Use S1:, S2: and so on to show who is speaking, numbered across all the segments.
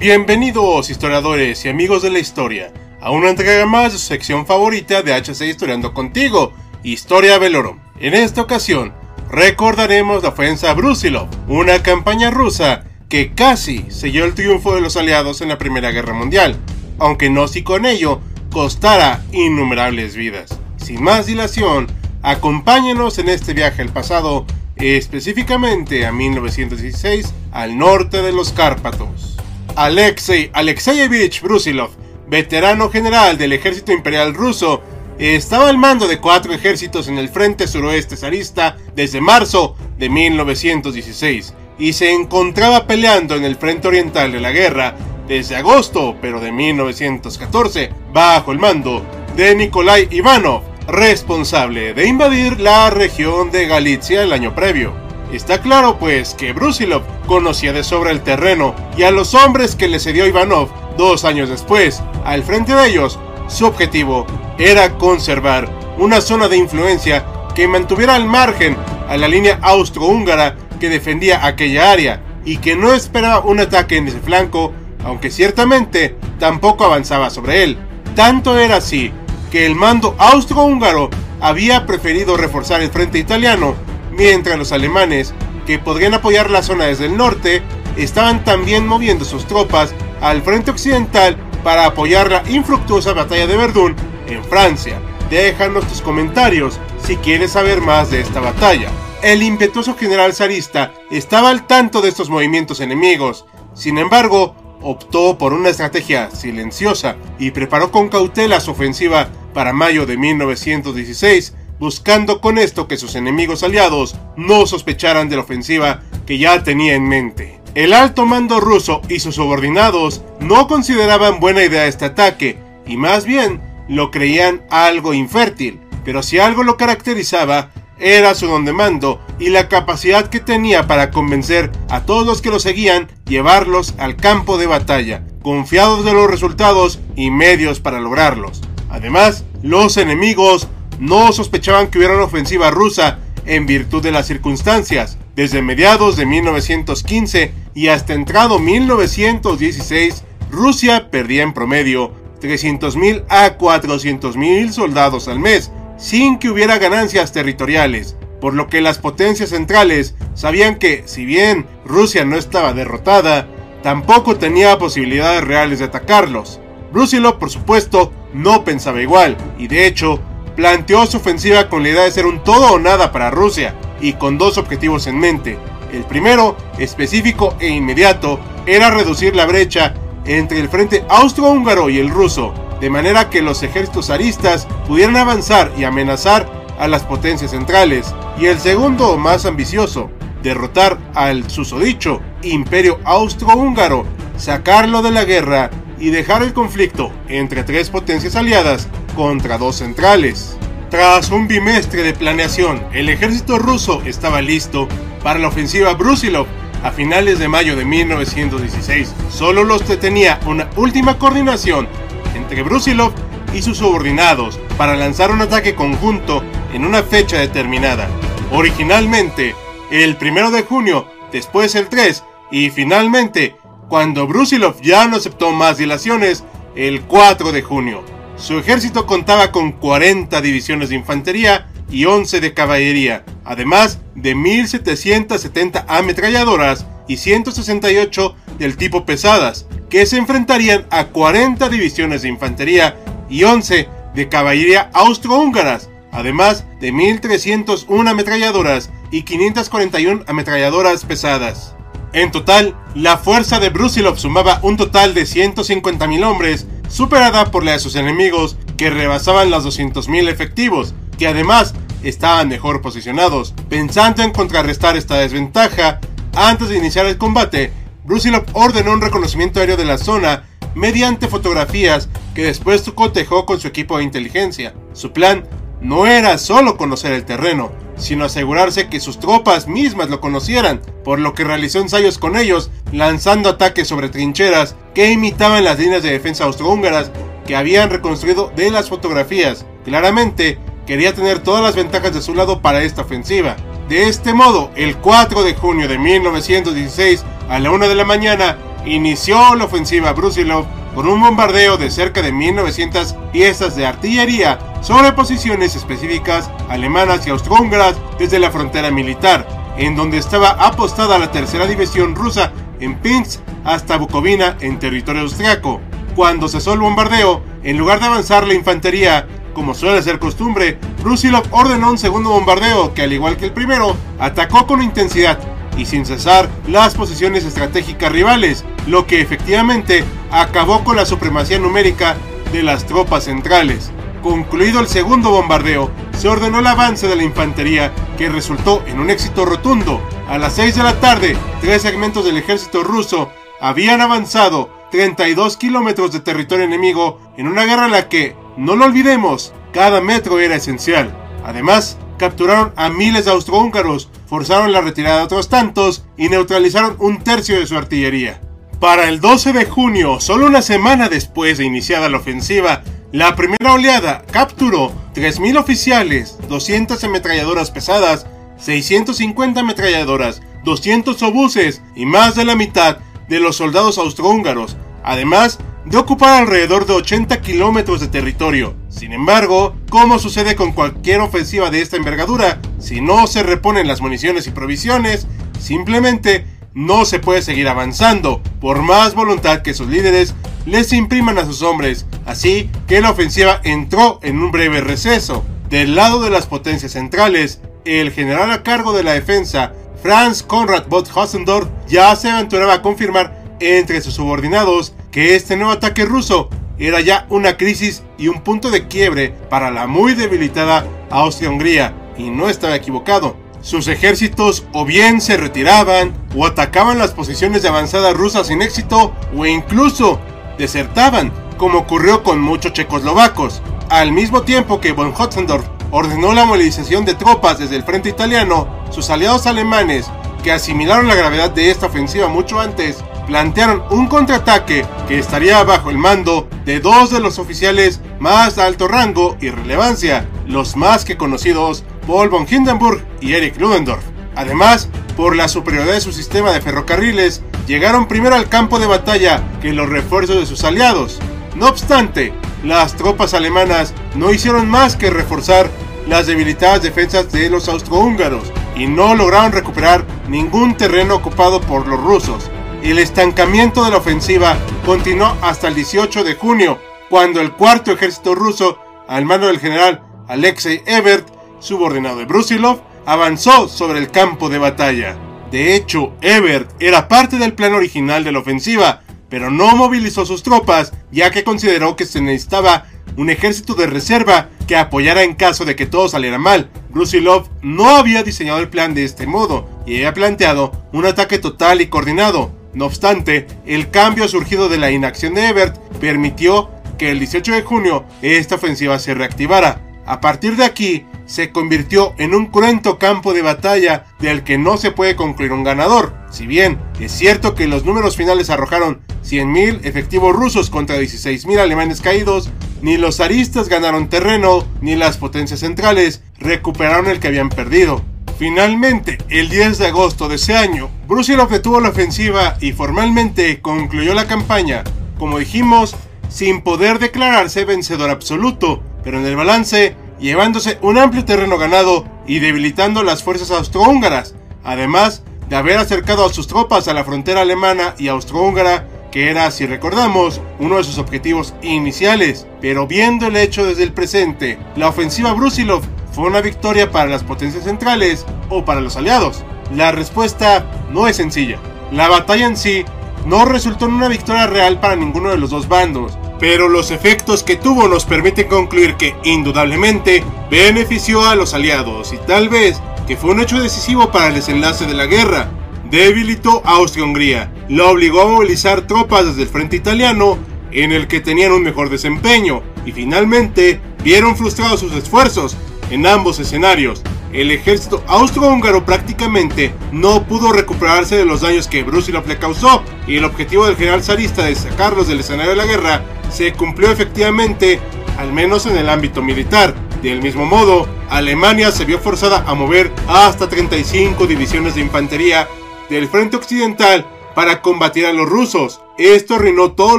S1: Bienvenidos historiadores y amigos de la historia a una entrega más de su sección favorita de HC Historiando Contigo, Historia Velorum. En esta ocasión recordaremos la ofensa Brusilov, una campaña rusa que casi selló el triunfo de los aliados en la Primera Guerra Mundial, aunque no si con ello costara innumerables vidas. Sin más dilación, acompáñenos en este viaje al pasado, específicamente a 1916, al norte de los Cárpatos. Alexei Alexeyevich Brusilov, veterano general del ejército imperial ruso, estaba al mando de cuatro ejércitos en el frente suroeste zarista desde marzo de 1916 y se encontraba peleando en el frente oriental de la guerra desde agosto, pero de 1914, bajo el mando de Nikolai Ivanov, responsable de invadir la región de Galicia el año previo. Está claro pues que Brusilov conocía de sobra el terreno y a los hombres que le cedió Ivanov dos años después. Al frente de ellos, su objetivo era conservar una zona de influencia que mantuviera al margen a la línea austrohúngara que defendía aquella área y que no esperaba un ataque en ese flanco, aunque ciertamente tampoco avanzaba sobre él. Tanto era así que el mando austrohúngaro había preferido reforzar el frente italiano mientras los alemanes, que podrían apoyar la zona desde el norte, estaban también moviendo sus tropas al frente occidental para apoyar la infructuosa batalla de Verdún en Francia. Déjanos tus comentarios si quieres saber más de esta batalla. El impetuoso general zarista estaba al tanto de estos movimientos enemigos, sin embargo, optó por una estrategia silenciosa y preparó con cautela su ofensiva para mayo de 1916 buscando con esto que sus enemigos aliados no sospecharan de la ofensiva que ya tenía en mente. El alto mando ruso y sus subordinados no consideraban buena idea este ataque, y más bien lo creían algo infértil, pero si algo lo caracterizaba era su don de mando y la capacidad que tenía para convencer a todos los que lo seguían, llevarlos al campo de batalla, confiados de los resultados y medios para lograrlos. Además, los enemigos no sospechaban que hubiera una ofensiva rusa en virtud de las circunstancias. Desde mediados de 1915 y hasta entrado 1916, Rusia perdía en promedio 300.000 a 400.000 soldados al mes, sin que hubiera ganancias territoriales, por lo que las potencias centrales sabían que, si bien Rusia no estaba derrotada, tampoco tenía posibilidades reales de atacarlos. Brusilov, por supuesto, no pensaba igual, y de hecho, planteó su ofensiva con la idea de ser un todo o nada para Rusia y con dos objetivos en mente. El primero, específico e inmediato, era reducir la brecha entre el frente austrohúngaro y el ruso, de manera que los ejércitos zaristas pudieran avanzar y amenazar a las potencias centrales. Y el segundo, más ambicioso, derrotar al susodicho imperio austrohúngaro, sacarlo de la guerra y dejar el conflicto entre tres potencias aliadas contra dos centrales. Tras un bimestre de planeación, el ejército ruso estaba listo para la ofensiva Brusilov a finales de mayo de 1916. Solo los detenía una última coordinación entre Brusilov y sus subordinados para lanzar un ataque conjunto en una fecha determinada. Originalmente, el 1 de junio, después el 3 y finalmente, cuando Brusilov ya no aceptó más dilaciones, el 4 de junio. Su ejército contaba con 40 divisiones de infantería y 11 de caballería, además de 1.770 ametralladoras y 168 del tipo pesadas, que se enfrentarían a 40 divisiones de infantería y 11 de caballería austrohúngaras, además de 1.301 ametralladoras y 541 ametralladoras pesadas. En total, la fuerza de Brusilov sumaba un total de 150.000 hombres superada por la de sus enemigos que rebasaban los 200.000 efectivos, que además estaban mejor posicionados. Pensando en contrarrestar esta desventaja, antes de iniciar el combate, Brusilov ordenó un reconocimiento aéreo de la zona mediante fotografías que después cotejó con su equipo de inteligencia. Su plan no era solo conocer el terreno, sino asegurarse que sus tropas mismas lo conocieran, por lo que realizó ensayos con ellos, lanzando ataques sobre trincheras que imitaban las líneas de defensa austrohúngaras que habían reconstruido de las fotografías. Claramente, quería tener todas las ventajas de su lado para esta ofensiva. De este modo, el 4 de junio de 1916, a la 1 de la mañana, inició la ofensiva Brusilov con un bombardeo de cerca de 1900 piezas de artillería sobre posiciones específicas alemanas y austrohúngaras desde la frontera militar, en donde estaba apostada la tercera división rusa en Pinsk hasta Bukovina en territorio austriaco. Cuando cesó el bombardeo, en lugar de avanzar la infantería, como suele ser costumbre, Brusilov ordenó un segundo bombardeo que, al igual que el primero, atacó con intensidad y sin cesar las posiciones estratégicas rivales, lo que efectivamente acabó con la supremacía numérica de las tropas centrales. Concluido el segundo bombardeo, se ordenó el avance de la infantería, que resultó en un éxito rotundo. A las 6 de la tarde, tres segmentos del ejército ruso habían avanzado 32 kilómetros de territorio enemigo en una guerra en la que, no lo olvidemos, cada metro era esencial. Además, capturaron a miles de austrohúngaros, forzaron la retirada de otros tantos y neutralizaron un tercio de su artillería. Para el 12 de junio, solo una semana después de iniciada la ofensiva, la primera oleada capturó 3.000 oficiales, 200 ametralladoras pesadas, 650 ametralladoras, 200 obuses y más de la mitad de los soldados austrohúngaros, además de ocupar alrededor de 80 kilómetros de territorio. Sin embargo, como sucede con cualquier ofensiva de esta envergadura, si no se reponen las municiones y provisiones, simplemente no se puede seguir avanzando, por más voluntad que sus líderes les impriman a sus hombres, así que la ofensiva entró en un breve receso. Del lado de las potencias centrales, el general a cargo de la defensa, Franz Konrad von Hossendorf, ya se aventuraba a confirmar entre sus subordinados que este nuevo ataque ruso era ya una crisis y un punto de quiebre para la muy debilitada Austria-Hungría, y no estaba equivocado. Sus ejércitos o bien se retiraban, o atacaban las posiciones de avanzada rusas sin éxito, o incluso desertaban, como ocurrió con muchos checoslovacos. Al mismo tiempo que von Hotzendorf ordenó la movilización de tropas desde el frente italiano, sus aliados alemanes, que asimilaron la gravedad de esta ofensiva mucho antes, plantearon un contraataque que estaría bajo el mando de dos de los oficiales más de alto rango y relevancia, los más que conocidos Paul von Hindenburg y Erich Ludendorff. Además, por la superioridad de su sistema de ferrocarriles, llegaron primero al campo de batalla que los refuerzos de sus aliados. No obstante, las tropas alemanas no hicieron más que reforzar las debilitadas defensas de los austrohúngaros y no lograron recuperar ningún terreno ocupado por los rusos. El estancamiento de la ofensiva continuó hasta el 18 de junio, cuando el cuarto ejército ruso, al mando del general Alexei Ebert, subordinado de Brusilov, avanzó sobre el campo de batalla. De hecho, Ebert era parte del plan original de la ofensiva, pero no movilizó sus tropas, ya que consideró que se necesitaba un ejército de reserva que apoyara en caso de que todo saliera mal. Brusilov no había diseñado el plan de este modo y había planteado un ataque total y coordinado. No obstante, el cambio surgido de la inacción de Ebert permitió que el 18 de junio esta ofensiva se reactivara. A partir de aquí, se convirtió en un cruento campo de batalla del que no se puede concluir un ganador. Si bien es cierto que los números finales arrojaron 100.000 efectivos rusos contra 16.000 alemanes caídos, ni los zaristas ganaron terreno, ni las potencias centrales recuperaron el que habían perdido. Finalmente, el 10 de agosto de ese año, Brusilov detuvo la ofensiva y formalmente concluyó la campaña, como dijimos, sin poder declararse vencedor absoluto, pero en el balance llevándose un amplio terreno ganado y debilitando las fuerzas austrohúngaras, además de haber acercado a sus tropas a la frontera alemana y austrohúngara, que era, si recordamos, uno de sus objetivos iniciales. Pero viendo el hecho desde el presente, la ofensiva Brusilov ¿Fue una victoria para las potencias centrales o para los aliados? La respuesta no es sencilla. La batalla en sí no resultó en una victoria real para ninguno de los dos bandos, pero los efectos que tuvo nos permiten concluir que indudablemente benefició a los aliados y tal vez que fue un hecho decisivo para el desenlace de la guerra. Debilitó a Austria-Hungría, la obligó a movilizar tropas desde el frente italiano en el que tenían un mejor desempeño y finalmente vieron frustrados sus esfuerzos en ambos escenarios. El ejército austrohúngaro prácticamente no pudo recuperarse de los daños que Brusilov le causó y el objetivo del general zarista de sacarlos del escenario de la guerra se cumplió efectivamente, al menos en el ámbito militar. Del mismo modo, Alemania se vio forzada a mover hasta 35 divisiones de infantería del frente occidental para combatir a los rusos. Esto arruinó todos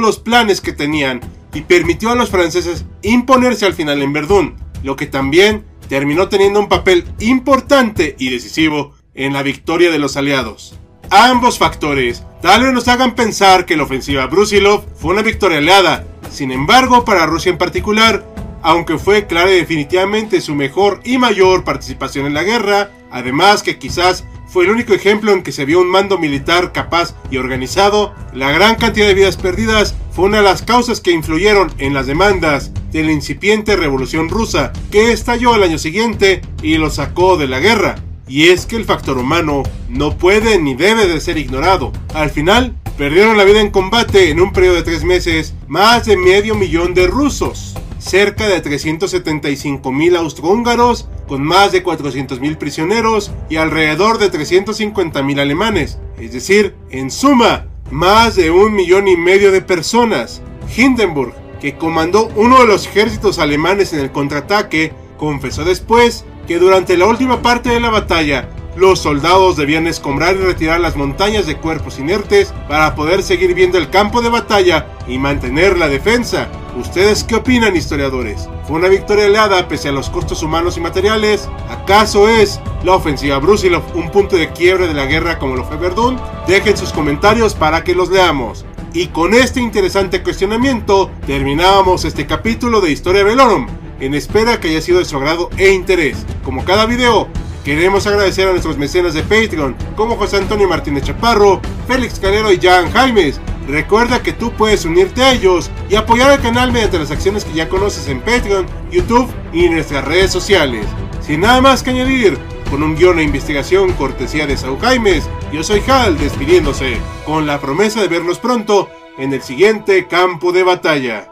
S1: los planes que tenían y permitió a los franceses imponerse al final en Verdún, lo que también terminó teniendo un papel importante y decisivo en la victoria de los aliados. Ambos factores tal vez nos hagan pensar que la ofensiva Brusilov fue una victoria aliada, sin embargo para Rusia en particular, aunque fue clara y definitivamente su mejor y mayor participación en la guerra, además que quizás fue el único ejemplo en que se vio un mando militar capaz y organizado, la gran cantidad de vidas perdidas fue una de las causas que influyeron en las demandas de la incipiente revolución rusa, que estalló al año siguiente y lo sacó de la guerra. Y es que el factor humano no puede ni debe de ser ignorado. Al final, perdieron la vida en combate en un periodo de tres meses más de medio millón de rusos, cerca de 375 mil austrohúngaros con más de 400.000 prisioneros y alrededor de 350.000 alemanes, es decir, en suma, más de un millón y medio de personas. Hindenburg, que comandó uno de los ejércitos alemanes en el contraataque, confesó después que durante la última parte de la batalla los soldados debían escombrar y retirar las montañas de cuerpos inertes para poder seguir viendo el campo de batalla y mantener la defensa. ¿Ustedes qué opinan, historiadores? ¿Fue una victoria aliada pese a los costos humanos y materiales? ¿Acaso es la ofensiva Brusilov un punto de quiebre de la guerra como lo fue Verdún? Dejen sus comentarios para que los leamos. Y con este interesante cuestionamiento terminamos este capítulo de Historia Velorum, en espera que haya sido de su agrado e interés. Como cada video, Queremos agradecer a nuestros mecenas de Patreon, como José Antonio Martínez Chaparro, Félix Calero y Jan Jaimes. Recuerda que tú puedes unirte a ellos y apoyar al canal mediante las acciones que ya conoces en Patreon, YouTube y nuestras redes sociales. Sin nada más que añadir, con un guion e investigación cortesía de Saúl Jaimes, yo soy Hal despidiéndose, con la promesa de vernos pronto en el siguiente campo de batalla.